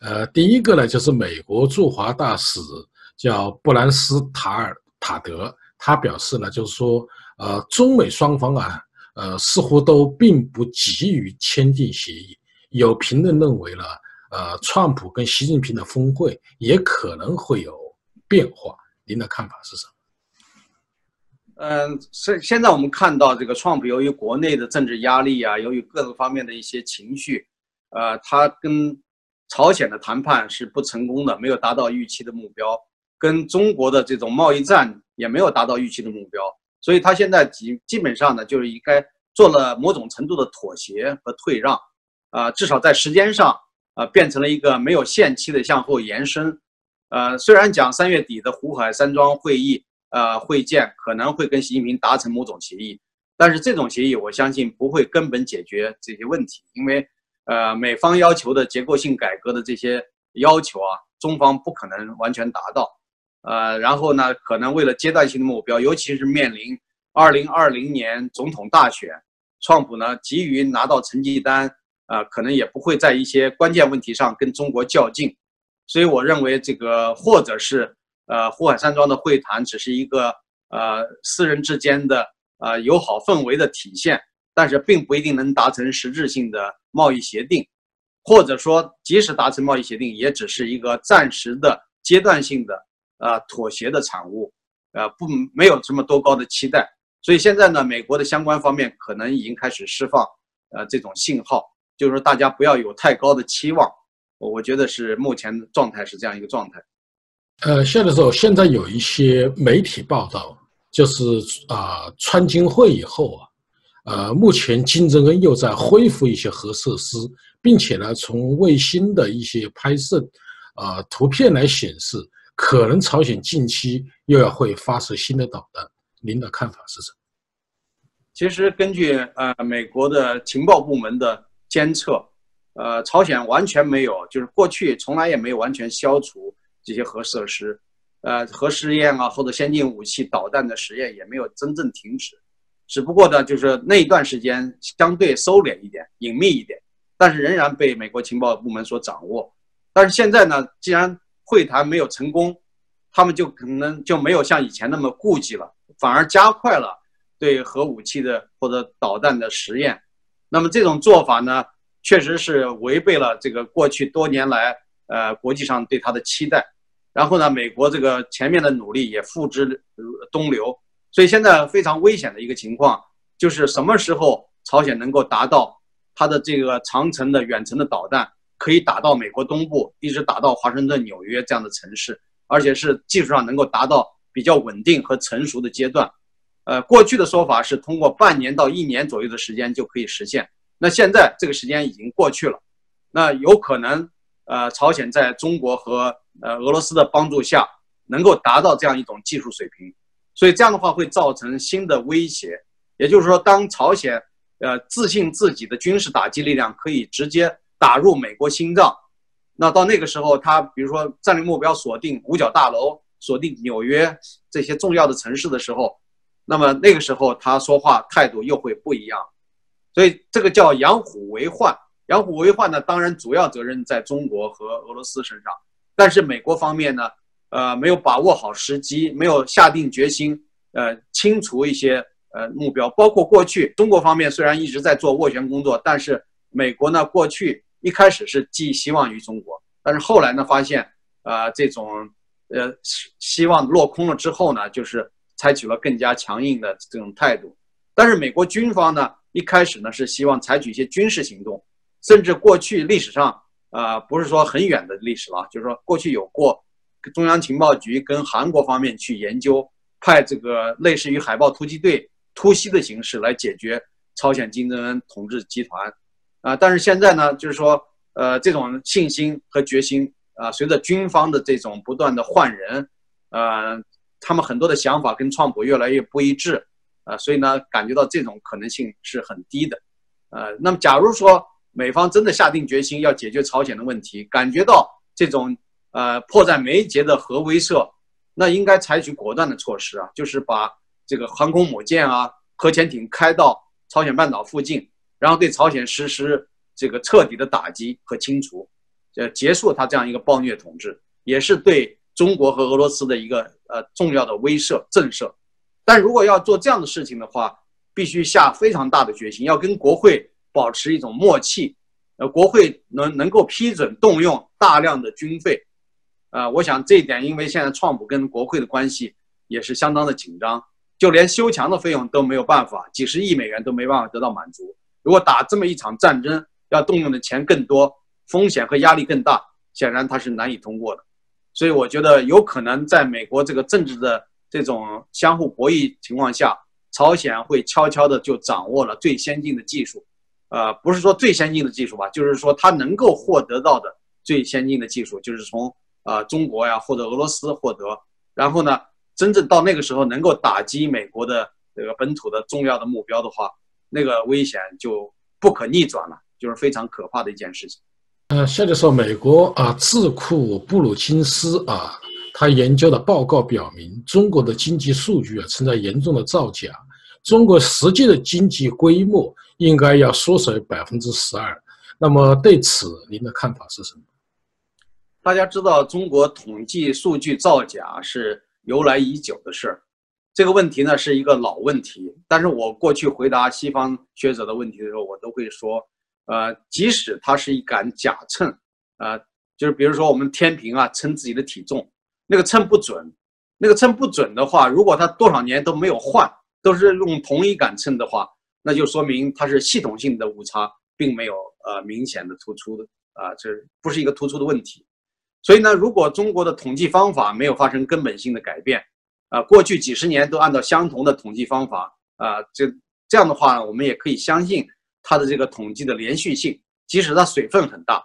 呃，第一个呢，就是美国驻华大使叫布兰斯塔尔塔德，他表示呢，就是说，呃，中美双方啊，呃，似乎都并不急于签订协议。有评论认为呢。呃，川普跟习近平的峰会也可能会有变化，您的看法是什么？嗯，现现在我们看到这个创普由于国内的政治压力啊，由于各个方面的一些情绪，呃，他跟朝鲜的谈判是不成功的，没有达到预期的目标，跟中国的这种贸易战也没有达到预期的目标，所以他现在基基本上呢，就是应该做了某种程度的妥协和退让，啊，至少在时间上。啊，变成了一个没有限期的向后延伸。呃，虽然讲三月底的胡海山庄会议，呃，会见可能会跟习近平达成某种协议，但是这种协议我相信不会根本解决这些问题，因为呃，美方要求的结构性改革的这些要求啊，中方不可能完全达到。呃，然后呢，可能为了阶段性的目标，尤其是面临二零二零年总统大选，川普呢急于拿到成绩单。啊，可能也不会在一些关键问题上跟中国较劲，所以我认为这个或者是呃，胡海山庄的会谈只是一个呃私人之间的呃友好氛围的体现，但是并不一定能达成实质性的贸易协定，或者说即使达成贸易协定，也只是一个暂时的阶段性的呃妥协的产物，呃不没有这么多高的期待，所以现在呢，美国的相关方面可能已经开始释放呃这种信号。就是说，大家不要有太高的期望，我我觉得是目前状态是这样一个状态。呃，现在时候现在有一些媒体报道，就是啊，川金会以后啊，呃，目前金正恩又在恢复一些核设施，并且呢，从卫星的一些拍摄，呃，图片来显示，可能朝鲜近期又要会发射新的导弹。您的看法是什么？其实根据呃美国的情报部门的监测，呃，朝鲜完全没有，就是过去从来也没有完全消除这些核设施。呃，核试验啊，或者先进武器导弹的实验也没有真正停止，只不过呢，就是那一段时间相对收敛一点、隐秘一点，但是仍然被美国情报部门所掌握。但是现在呢，既然会谈没有成功，他们就可能就没有像以前那么顾忌了，反而加快了对核武器的或者导弹的实验。那么这种做法呢，确实是违背了这个过去多年来呃国际上对他的期待。然后呢，美国这个前面的努力也付之东流，所以现在非常危险的一个情况就是什么时候朝鲜能够达到它的这个长程的远程的导弹可以打到美国东部，一直打到华盛顿、纽约这样的城市，而且是技术上能够达到比较稳定和成熟的阶段。呃，过去的说法是通过半年到一年左右的时间就可以实现，那现在这个时间已经过去了，那有可能呃，朝鲜在中国和呃，俄罗斯的帮助下，能够达到这样一种技术水平，所以这样的话会造成新的威胁。也就是说，当朝鲜呃自信自己的军事打击力量可以直接打入美国心脏，那到那个时候，他比如说战略目标锁定五角大楼、锁定纽约这些重要的城市的时候，那么那个时候他说话态度又会不一样。所以这个叫养虎为患。养虎为患呢，当然主要责任在中国和俄罗斯身上。但是美国方面呢，呃，没有把握好时机，没有下定决心，呃，清除一些呃目标。包括过去中国方面虽然一直在做斡旋工作，但是美国呢，过去一开始是寄希望于中国，但是后来呢，发现呃，这种呃希望落空了之后呢，就是采取了更加强硬的这种态度。但是美国军方呢，一开始呢是希望采取一些军事行动，甚至过去历史上。啊，不是说很远的历史了，就是说过去有过中央情报局跟韩国方面去研究，派这个类似于海豹突击队突袭的形式来解决朝鲜金正恩统治集团，啊，但是现在呢，就是说，呃，这种信心和决心啊，随着军方的这种不断的换人，呃，他们很多的想法跟川普越来越不一致，啊，所以呢，感觉到这种可能性是很低的，呃，那么假如说。美方真的下定决心要解决朝鲜的问题，感觉到这种呃迫在眉睫的核威慑，那应该采取果断的措施啊，就是把这个航空母舰啊、核潜艇开到朝鲜半岛附近，然后对朝鲜实施这个彻底的打击和清除，呃，结束他这样一个暴虐统治，也是对中国和俄罗斯的一个呃重要的威慑震慑。但如果要做这样的事情的话，必须下非常大的决心，要跟国会。保持一种默契，呃，国会能能够批准动用大量的军费，呃，我想这一点，因为现在创普跟国会的关系也是相当的紧张，就连修墙的费用都没有办法，几十亿美元都没办法得到满足。如果打这么一场战争，要动用的钱更多，风险和压力更大，显然它是难以通过的。所以我觉得有可能在美国这个政治的这种相互博弈情况下，朝鲜会悄悄的就掌握了最先进的技术。呃，不是说最先进的技术吧，就是说它能够获得到的最先进的技术，就是从啊中国呀或者俄罗斯获得。然后呢，真正到那个时候能够打击美国的这个本土的重要的目标的话，那个危险就不可逆转了，就是非常可怕的一件事情。呃，现在说美国啊智库布鲁金斯啊，他研究的报告表明，中国的经济数据啊存在严重的造假。中国实际的经济规模应该要缩水百分之十二，那么对此您的看法是什么？大家知道，中国统计数据造假是由来已久的事儿，这个问题呢是一个老问题。但是我过去回答西方学者的问题的时候，我都会说，呃，即使它是一杆假秤，啊，就是比如说我们天平啊称自己的体重，那个秤不准，那个秤不准的话，如果它多少年都没有换。都是用同一杆秤的话，那就说明它是系统性的误差，并没有呃明显的突出的啊，这不是一个突出的问题。所以呢，如果中国的统计方法没有发生根本性的改变，啊，过去几十年都按照相同的统计方法啊，这这样的话，我们也可以相信它的这个统计的连续性，即使它水分很大。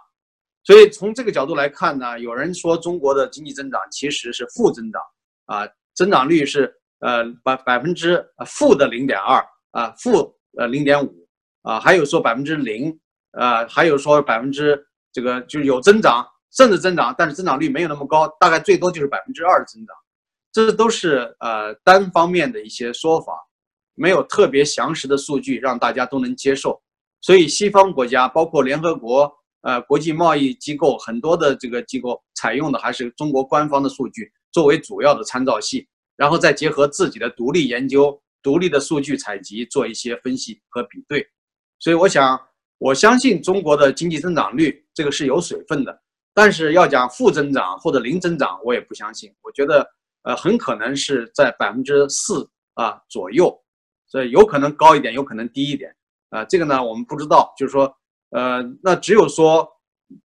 所以从这个角度来看呢，有人说中国的经济增长其实是负增长啊，增长率是呃百百分之负的零点二啊，负呃零点五啊，还有说百分之零啊，还有说百分之这个就是有增长甚至增长，但是增长率没有那么高，大概最多就是百分之二的增长，这都是呃单方面的一些说法，没有特别详实的数据让大家都能接受，所以西方国家包括联合国。呃，国际贸易机构很多的这个机构采用的还是中国官方的数据作为主要的参照系，然后再结合自己的独立研究、独立的数据采集做一些分析和比对。所以，我想，我相信中国的经济增长率这个是有水分的，但是要讲负增长或者零增长，我也不相信。我觉得，呃，很可能是在百分之四啊左右，所以有可能高一点，有可能低一点啊。这个呢，我们不知道，就是说。呃，那只有说，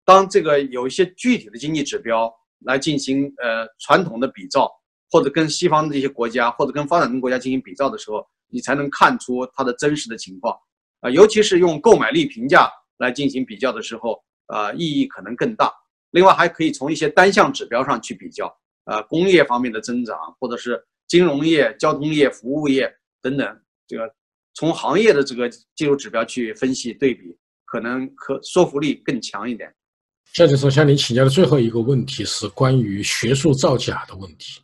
当这个有一些具体的经济指标来进行呃传统的比照，或者跟西方的一些国家或者跟发展中国家进行比照的时候，你才能看出它的真实的情况啊。尤其是用购买力评价来进行比较的时候，啊，意义可能更大。另外，还可以从一些单项指标上去比较，啊，工业方面的增长，或者是金融业、交通业、服务业等等，这个从行业的这个技术指标去分析对比。可能可说服力更强一点。夏教授向您请教的最后一个问题是关于学术造假的问题。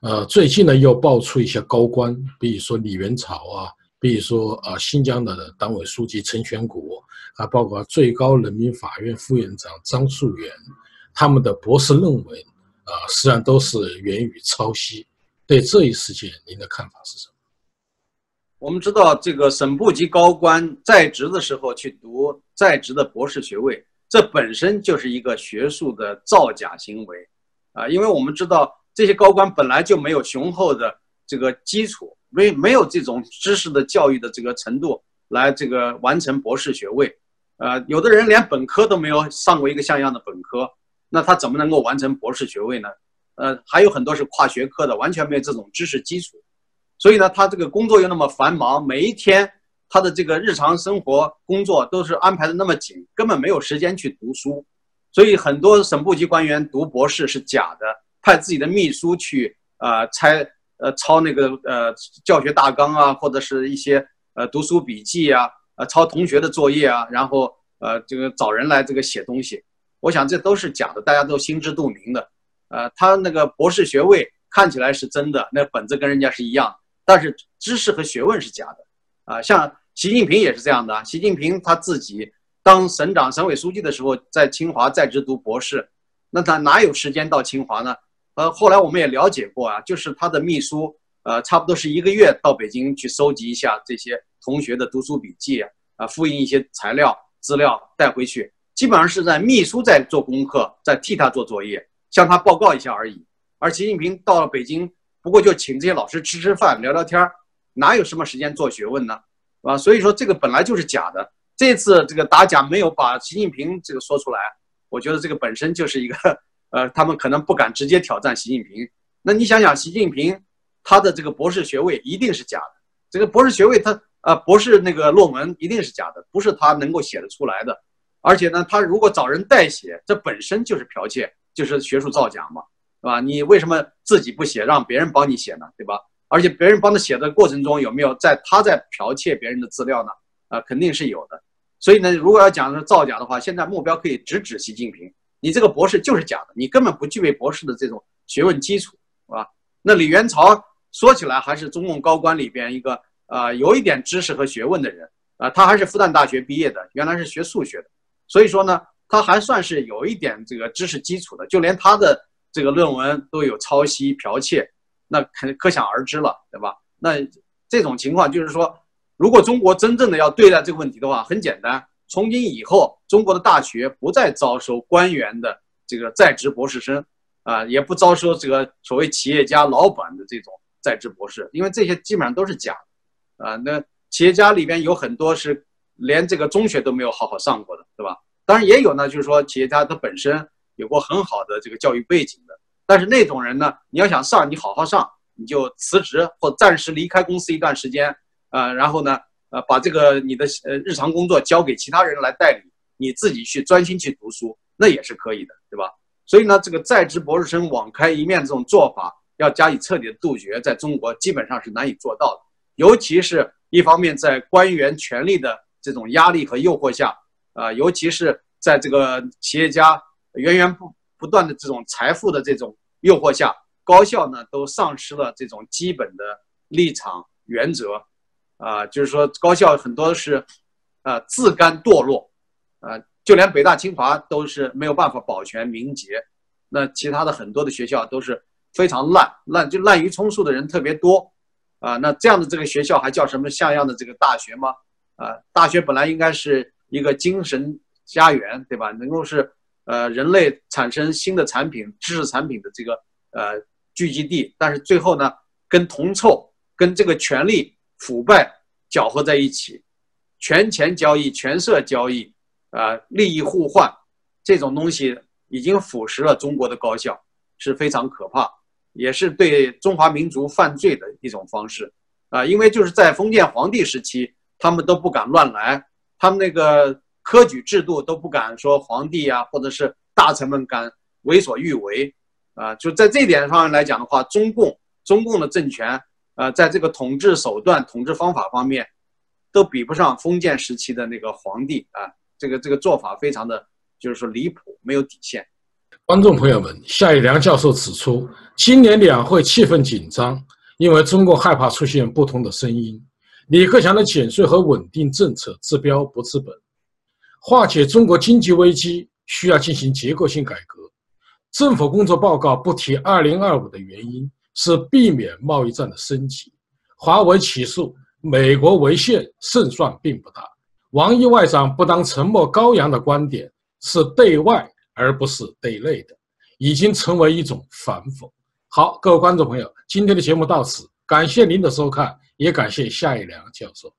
呃，最近呢又爆出一些高官，比如说李元朝啊，比如说呃新疆的党委书记陈全国，啊包括最高人民法院副院长张树元，他们的博士论文啊，实际上都是源于抄袭。对这一事件，您的看法是什么？我们知道，这个省部级高官在职的时候去读在职的博士学位，这本身就是一个学术的造假行为，啊，因为我们知道这些高官本来就没有雄厚的这个基础，没没有这种知识的教育的这个程度来这个完成博士学位，呃，有的人连本科都没有上过一个像样的本科，那他怎么能够完成博士学位呢？呃，还有很多是跨学科的，完全没有这种知识基础。所以呢，他这个工作又那么繁忙，每一天他的这个日常生活工作都是安排的那么紧，根本没有时间去读书。所以很多省部级官员读博士是假的，派自己的秘书去呃拆呃抄那个呃教学大纲啊，或者是一些呃读书笔记啊，呃抄同学的作业啊，然后呃这个找人来这个写东西。我想这都是假的，大家都心知肚明的。呃，他那个博士学位看起来是真的，那本子跟人家是一样。但是知识和学问是假的，啊，像习近平也是这样的。习近平他自己当省长、省委书记的时候，在清华在职读博士，那他哪有时间到清华呢？呃，后来我们也了解过啊，就是他的秘书，呃，差不多是一个月到北京去收集一下这些同学的读书笔记啊，复印一些材料资料带回去，基本上是在秘书在做功课，在替他做作业，向他报告一下而已。而习近平到了北京。不过就请这些老师吃吃饭、聊聊天儿，哪有什么时间做学问呢？啊？所以说这个本来就是假的。这次这个打假没有把习近平这个说出来，我觉得这个本身就是一个，呃，他们可能不敢直接挑战习近平。那你想想，习近平他的这个博士学位一定是假的，这个博士学位他呃博士那个论文一定是假的，不是他能够写得出来的。而且呢，他如果找人代写，这本身就是剽窃，就是学术造假嘛。是吧？你为什么自己不写，让别人帮你写呢？对吧？而且别人帮他写的过程中，有没有在他在剽窃别人的资料呢？啊，肯定是有的。所以呢，如果要讲是造假的话，现在目标可以直指习近平。你这个博士就是假的，你根本不具备博士的这种学问基础，是吧？那李元朝说起来还是中共高官里边一个啊，有一点知识和学问的人啊，他还是复旦大学毕业的，原来是学数学的，所以说呢，他还算是有一点这个知识基础的，就连他的。这个论文都有抄袭剽窃，那可可想而知了，对吧？那这种情况就是说，如果中国真正的要对待这个问题的话，很简单，从今以后，中国的大学不再招收官员的这个在职博士生，啊，也不招收这个所谓企业家老板的这种在职博士，因为这些基本上都是假的，啊，那企业家里边有很多是连这个中学都没有好好上过的，对吧？当然也有呢，就是说企业家他本身。有过很好的这个教育背景的，但是那种人呢，你要想上，你好好上，你就辞职或暂时离开公司一段时间，呃，然后呢，呃，把这个你的呃日常工作交给其他人来代理，你自己去专心去读书，那也是可以的，对吧？所以呢，这个在职博士生网开一面这种做法，要加以彻底的杜绝，在中国基本上是难以做到的。尤其是一方面在官员权力的这种压力和诱惑下，啊，尤其是在这个企业家源源不不断的这种财富的这种诱惑下，高校呢都丧失了这种基本的立场原则，啊，就是说高校很多是，啊，自甘堕落，啊。就连北大清华都是没有办法保全名节，那其他的很多的学校都是非常烂烂，就滥竽充数的人特别多，啊，那这样的这个学校还叫什么像样的这个大学吗？啊，大学本来应该是一个精神家园，对吧？能够是呃人类产生新的产品、知识产品的这个呃聚集地，但是最后呢，跟铜臭、跟这个权力腐败搅和在一起，权钱交易、权色交易。啊，利益互换这种东西已经腐蚀了中国的高校，是非常可怕，也是对中华民族犯罪的一种方式。啊，因为就是在封建皇帝时期，他们都不敢乱来，他们那个科举制度都不敢说皇帝呀，或者是大臣们敢为所欲为。啊，就在这点上来讲的话，中共中共的政权，啊，在这个统治手段、统治方法方面，都比不上封建时期的那个皇帝啊。这个这个做法非常的，就是说离谱，没有底线。观众朋友们，夏以良教授指出，今年两会气氛紧张，因为中共害怕出现不同的声音。李克强的减税和稳定政策治标不治本，化解中国经济危机需要进行结构性改革。政府工作报告不提二零二五的原因是避免贸易战的升级。华为起诉美国违宪胜算并不大。王毅外长不当沉默羔羊的观点是对外而不是对内的，已经成为一种反讽。好，各位观众朋友，今天的节目到此，感谢您的收看，也感谢夏一良教授。